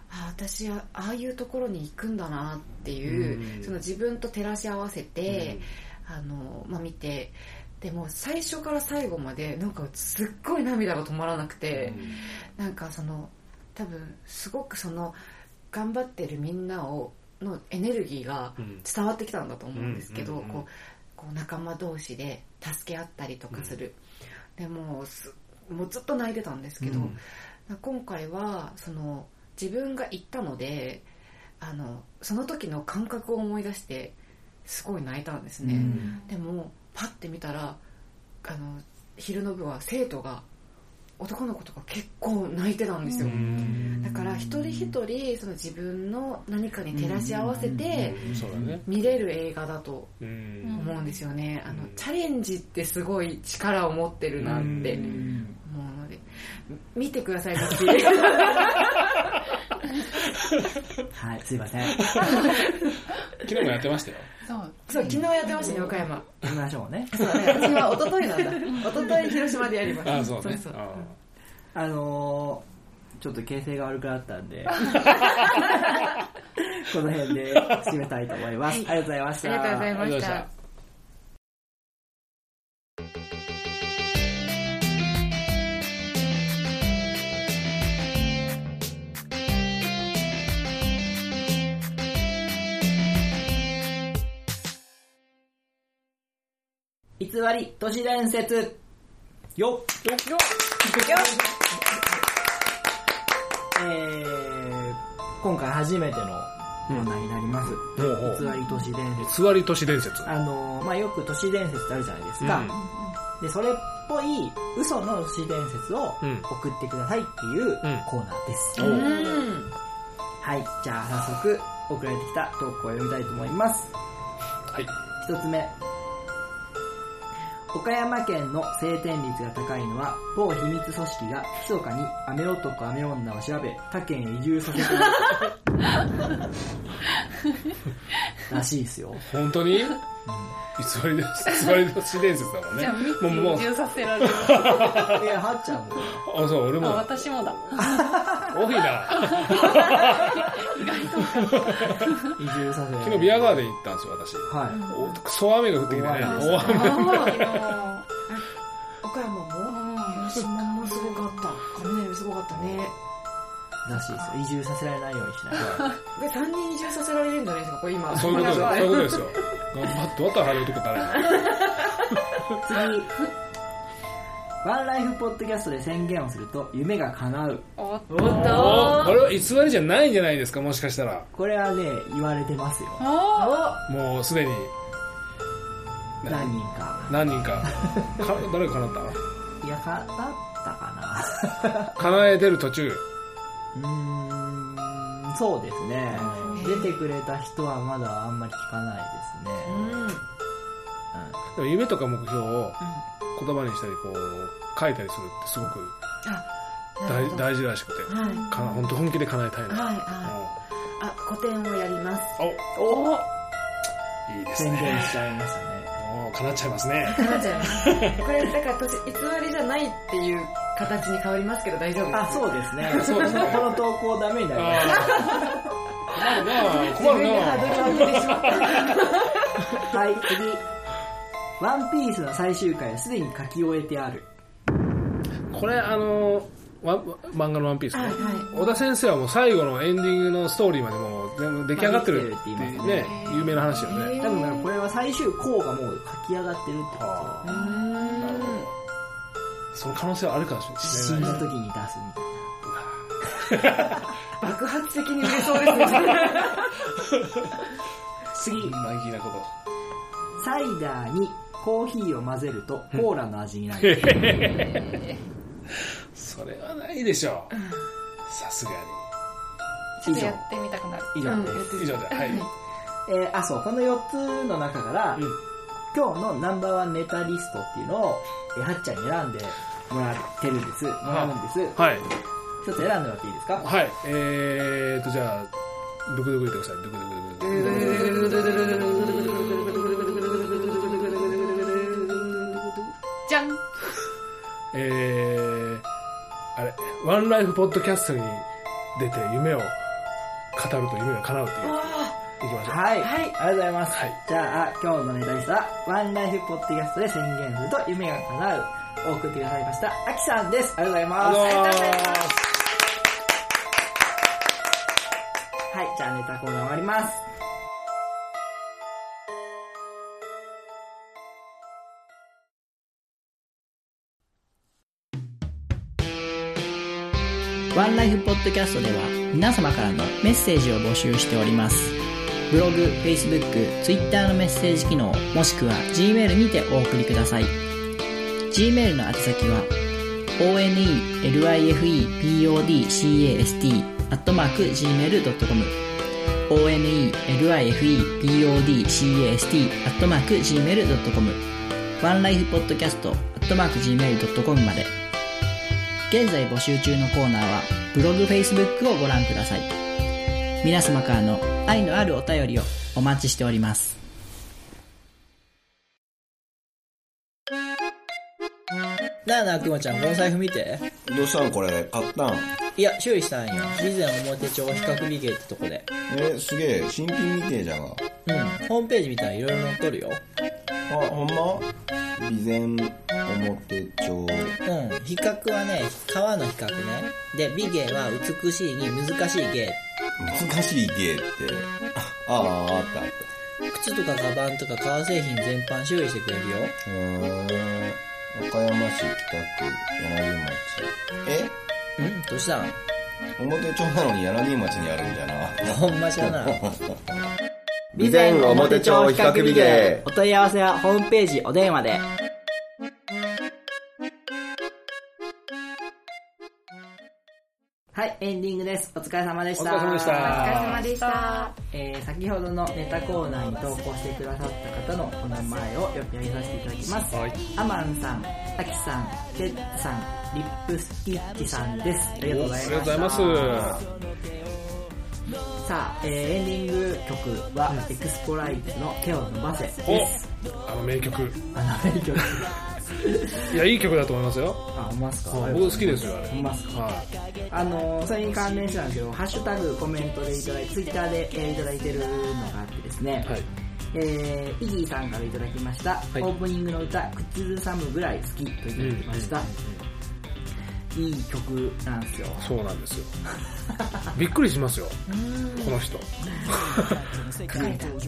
あ私はああいうところに行くんだなっていう、うん。その自分と照らし合わせて、あのまあ、見てでも最初から最後までなんかすっごい涙が止まらなくて、なんかその多分すごくその頑張ってるみんなをのエネルギーがうん。伝わってきたんだと思うんですけど、うんうんうん。こうこう仲間同士で助け合ったりとかする、でもうすもうずっと泣いてたんですけど、うん。今回はその自分が行ったのであのその時の感覚を思い出してすごい泣いたんですね、うん。でもパッて見たらあの昼の部は生徒が男の子とか結構泣いてたんですよ、だから一人一人その自分の何かに照らし合わせて見れる映画だとうん。思うんですよね、あのうんチャレンジってすごい力を持ってるなってうん。思うので見てくださいぜひ はい、すいません。昨日もやってましたよ。そう。そう、昨日やってましたね、岡山。行きましょうね。そうね、私は一昨日なんだ。一昨日広島でやります。ああ、そうね。そうああのー、ちょっと形勢が悪くなったんで、この辺で締めたいと思います。はいありがとうございました。ありがとうございあましりがとうございましたり都市伝説よっえー、今回初めてのコーナーになります。ほうほう偽り都市伝説。偽り都市伝説。あのー、まあ、よく都市伝説ってあるじゃないですか。で、それっぽい嘘の都市伝説をうん送ってくださいっていうコーナーです。おうん。はい、じゃあ早速送られてきた投稿を読みたいと思います。はい。一つ目。岡山県の晴天率が高いのは、某秘密組織が密かに雨男雨女を調べ、他県へ移住させている らしいですよ。本当に？偽りです。偽り都市伝説だもんねじゃあ、ミッ。キもう、もうー移、住させられる。いや、はっちゃんも。あ、そう、俺あ、も、私もだ。多いな。移住させ。昨日ビアガーデン行ったんですよ、私。はい。おクソ雨が降ってきてね。大雨です大雨。昨日岡山も広島もすごかった。雷すごかったね。らしいですよ。移住させられないようにしないと。これ3人移住させられるんじゃないですか、これ今。そういうことです。そういうことですよ。頑張って、わたはれるとこ誰次。ワンライフポッドキャストで宣言をすると夢が叶う。おっと。これ？は偽りじゃないんじゃないですか、もしかしたら。これはね、言われてますよ。おもうすでに、何人か。何人か。か誰が叶った？いや、かなったかな。叶えてる途中。うーん、そうですね。出てくれた人はまだあんまり聞かないですね。うん。うんでも夢とか目標を言葉にしたり、こう、書いたりするってすごく。大大事らしくて。はい。かな本当本気で叶えたいな。はい、はい。あ、個展をやります。おおいいです宣言ね。しちゃいましたね。もう叶っちゃいますね。なっちゃいます。これ、だから、とし偽りじゃないっていう形に変わりますけど大丈夫です。あ、そうですね。そうですねこの投稿ダメになります。ああ。困るな自困る分でハードルを上げてしまった。はい、次。ワンピースの最終回はすでに書き終えてある。これ、あの、漫画のワンピースね。はいはい小田先生はもう最後のエンディングのストーリーまでもう全部出来上がってるっていいうねね、有名な話よね。多分ねこれは最終項がもう書き上がってるってこと。その可能性はあるかもしれない。死んだ時に出すみたいな。爆発的に売れそうですね。次、マイキーなこと。サイダーにコーヒーを混ぜるとコーラの味になる。それはないでしょう。さすがちょっとやってみたくなる。以上です。に。以上で、はい。えーあ、そう、この4つの中から、うん今日のナンバーワンネタリストっていうのを、えーはっちゃんに選んでもらってるんです。もらうんです。はい。一つ選んでもらっていいですか？はい。えーと、じゃあ、ドクドク言ってください。ドクドクドクドク。じえー、あれ、ワンライフポッドキャストに出て夢を語ると夢が叶うっていう。いきましょう。はい。はいありがとうございます。はいじゃあ、今日のネタリストは、ワンライフポッドキャストで宣言すると夢が叶う。を送ってくださいました。あきさんです。ありがとうございます。ありがとうございます。はい、じゃあネタコーナー終わります。ワンライフポッドキャストでは皆様からのメッセージを募集しております。ブログ、Facebook、Twitter のメッセージ機能、もしくは Gmail にてお送りください。Gmail の宛先は onelifepodcast アットマーク gmail.com onelifepodcast アットマーク gmail.com ワンライフポッドキャストアットマーク gmail.com まで現在募集中のコーナーはブログ Facebook をご覧ください。皆様からの愛のあるお便りをお待ちしております。なあなあくまちゃんこの財布見て。どうしたんこれ買ったん？いや修理したんよ。備前表帳比較美芸ってとこで。えすげえ新品みてえじゃがうん。ホームページ見たらいろいろ載っとるよ。あほんま？備前表帳。うん。比較はね川の比較ね。で美芸は美しいに難しい芸。難しい芸って。ああああったあった。靴とかカバンとか革製品全般修理してくれるよ。うー。ん岡山市北区柳町。え？んどうした？ん表町なのに柳町にあるんじゃな。ほんまじゃな 備前表帳比較美芸お問い合わせはホームページお電話でエンディングですお疲れ様でしたお疲れ様でしたお疲れ様でした。えー先ほどのネタコーナーに投稿してくださった方のお名前を読み上げさせていただきます。はいアマンさん、タキさん、テッツさん、リップスティッチさんです。ありがとうございます。ありがとうございますさあ、えーエンディング曲は、エクスポライツの手を伸ばせです。おあの名曲あの、名曲。いやいい曲だと思いますよ。あ、ほんまっすか？僕好きですよあれ。ほんまっすか？はあの、それに関連してなんですけど、ハッシュタグコメントでいただいて、ツイッターで、えーいただいてるのがあってですね、いはい。えー、イギーさんからいただきました、い。オープニングの歌、口ずさむぐらい好きといただきました。いい曲なんですよ。そうなんですよ びっくりしますよこの人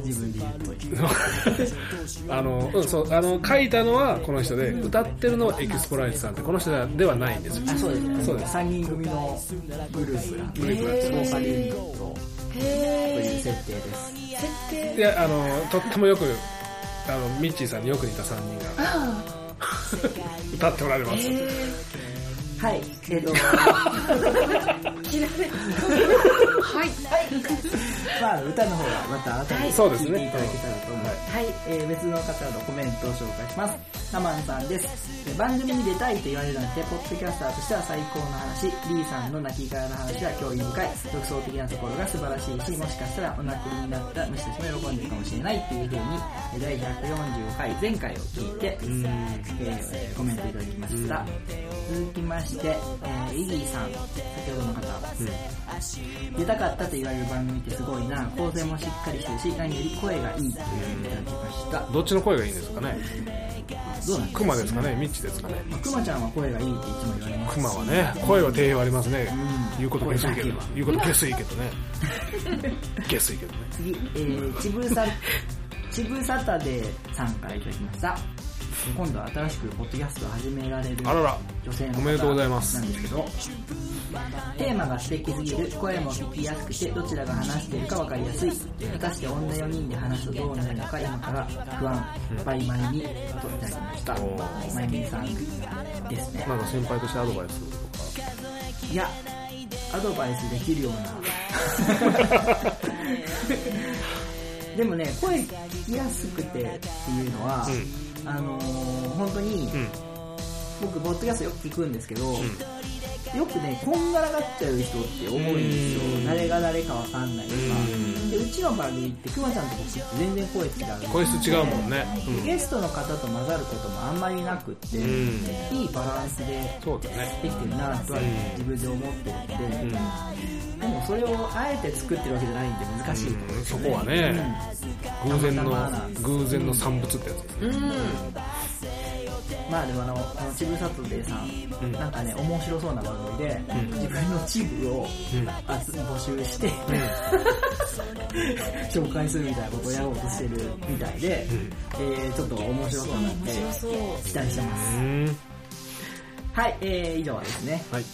自分で言うと。あの、うん、そう、あの、書いたのはこの人で、歌ってるのはエキスポライズさんって、この人ではないんですよ。あ、そうですね。そうです3人組のグループが、グループがボーカルユニットという設定です。いや、あの、とってもよく、あの、ミッチーさんによく似た3人が、歌っておられます。はい、えっ、と、はい。まあ歌の方はまた後でそうですね聞いていただけたらと思います。はい。えー別の方のコメントを紹介します。ナマンさんです。えー番組に出たいと言われるなんて、ポッドキャスターとしては最高の話、リーさんの泣き殻の話は興味深い、独創的なところが素晴らしいし、もしかしたらお亡くなりになった虫たちも喜んでるかもしれないっていう風に、えー第145回前回を聞いて、えーコメントいただきました。続きまして、えーイギーさん、先ほどの方、出たかったと言われる番組ってすごいな、構成もしっかりしてるし、何より声がいいといういただきました。どっちの声がいいんですかね？どうなんですか？クマですかね？ミッチですかね？まあクマちゃんは声がいいっていつも言われます。クマはね、声は定評ありますね。うん言うこと下水けど言うこと下水けどね。下水けどね。次、えー、ちぶさ、ちぶサタデーさんからいただきました。今度は新しくポッドキャストを始められる女性の方おめでとうございますなんですけど、テーマが素敵すぎる、声も聞きやすくて、どちらが話しているか分かりやすい。果たして女4人で話すとどうなるのか、今から不安、バイマイにといただきましたお。ーマイミンさんですね。なんか先輩としてアドバイスとか。いや、アドバイスできるような。でもね、声聞きやすくてっていうのは、あのー、本当に、うん。僕、ポッドキャストよく聞くんですけど、よくね、こんがらがっちゃう人って多いんですよ。うん誰が誰かわかんないとか。うんで、うちの番組って、くまちゃんと僕って全然声違う。声質違うもんね。うん。ゲストの方と混ざることもあんまりなくって、うんいいバランスで。できてるなとはうん自分で思ってるんで、うん。でもそれをあえて作ってるわけじゃないんで難しいね。そこはね、偶然の、偶然の産物ってやつですね。うん。まあでもあの、このチブサトデーさん、うんなんかね、面白そうな番組で、ん自分のチブを、うん。あ募集して、紹介するみたいなことをやろうとしてるみたいで、えー、ちょっと面白そうなんで。期待してます。うん。はい、えー、以上ですね。はい。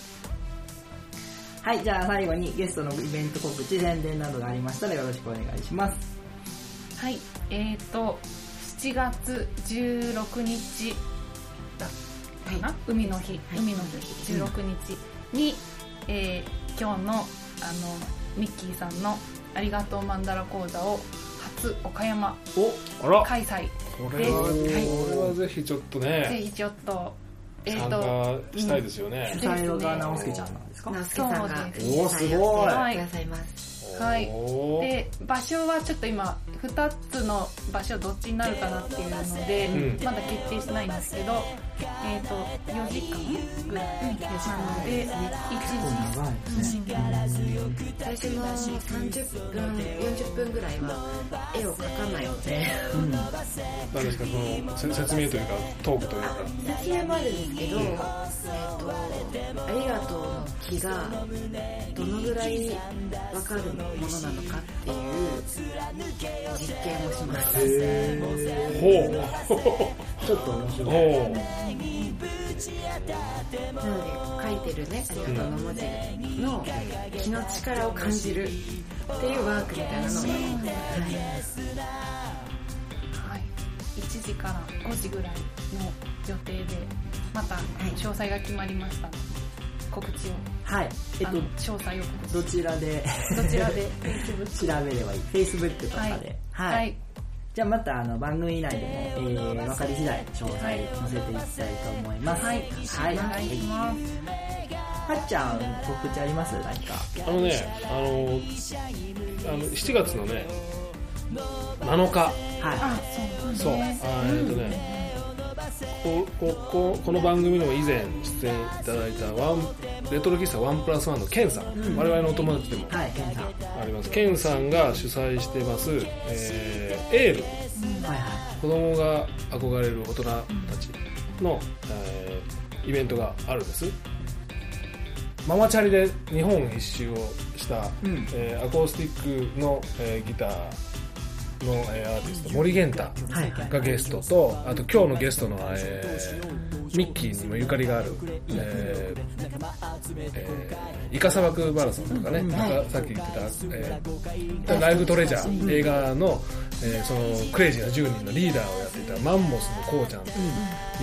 はい、じゃあ最後にゲストのイベント告知、宣伝などがありましたらよろしくお願いします。はい、えーと、7月16日だったかな、海の日、海の日、16日に、えー今日の、あの、ミッキーさんのありがとうマンダラ講座を初岡山あら、開催これは、こはい。れはぜひちょっとぜね、ひちょっとえっ、参と加したいですよね。主。催が直輔ちゃんなんですか？直輔さんがおーすごい。いますはいで場所はちょっと今2つの場所どっちになるかなっていうので、うん。まだ決定してないんですけど、えっと4時間ぐらいなので1長いですね最初の30分40分ぐらいは絵を描かないのでうん。なん。ですか、そのせ説明というか、トークというか。説明もあるん。ですけど、えっ、と、ありがとうの木がどのぐらいわかるものなのかっていう。実験をします。ほう。ちょっと面白い。なので、書いてるね、ありがとう。の文字の気の力を感じるっていう。ワークみたいなのをやります。はい、1時から5時ぐらいの予定でまた詳細が決まりました告知を。はい。えっと詳細を告どちらで？知どちらで？調べればいい。Facebook とかで。はい、はい。じゃあまたあの番組内でも、えー、分かり次第詳細載せていきたいと思います。はい。はい。お願い。はっちゃん、告知あります何か。あのね、あの、あの7月のね、7日、はあそうそう、えっとね、ここここの番組にも以前出演いただいたワンレトロ喫茶ワンプラスワンのケンさん、我々のお友達でも。あります。ケンさんが主催してます、えー、エール、はいは子供が憧れる大人たちの、えーイベントがあるんです。ママチャリで日本一周をした、うん。えーアコースティックの、えーギターの、えーアーティスト、森源太い。はいはい。がゲストと、あと今日のゲストの、えーミッキーにもゆかりがある、えーえーイカ砂漠マラソンとかね、なんかさっき言ってた、えーライフトレジャー、映画の、えーそのクレイジーな10人のリーダーをやっていたマンモスのこうちゃんと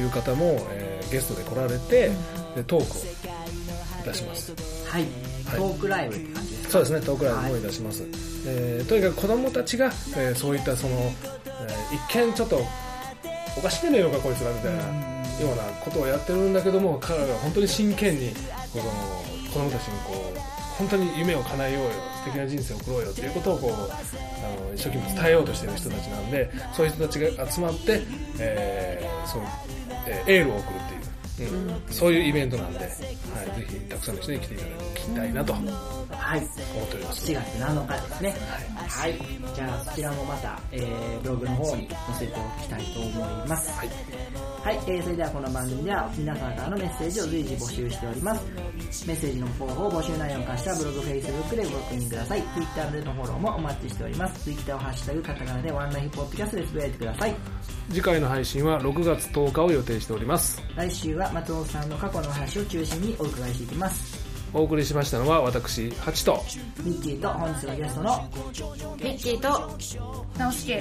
いう方も、えーゲストで来られて、でトークをいたします。はい。はいトークライブって感じですか？そうですね、トークライブもいたします。えーとにかく子供たちが、えーそういったその、えー一見ちょっとおかしくねえのかこいつらみたいなようなことをやってるんだけども、彼らが本当に真剣にこの子供たちにこう、本当に夢を叶えようよ、素敵な人生を送ろうよっていうことをこう、あの、一生懸命伝えようとしている人たちなんで、そういう人たちが集まって、えーそう、えーエールを送るう。うん、そういうイベントなんで、はい、ぜひたくさんの人に来ていただきたいなと思はい。っております。7月7日ですね。はい。じゃあ、そちらもまた、えー、ブログの方に載せておきたいと思います。はい。はい、えー、それではこの番組では皆さんからのメッセージを随時募集しております。メッセージの方法、募集内容に関してはブログ、Facebook でご確認ください。Twitter でのフォローもお待ちしております。Twitter をハッシュタグカタカナでワンライフポッドキャストでつぶやいてください。次回の配信は6月10日を予定しております。来週は松尾さんの過去の話を中心にお伺いしていきます。お送りしましたのは私、ハチと、ミッキーと本日のゲストのミッキーと直輔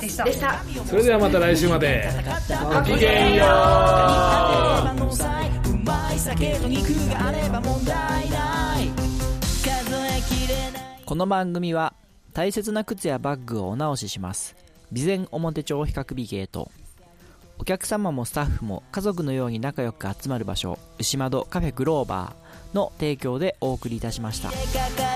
でした。でした。それではまた来週まで。ごきげんよう。うまい酒と肉があれば問題ない数えきれないこの番組は大切な靴やバッグをお直しします。備前表帳比較美ゲート。お客様もスタッフも家族のように仲良く集まる場所牛窓カフェグローバーの提供でお送りいたしました。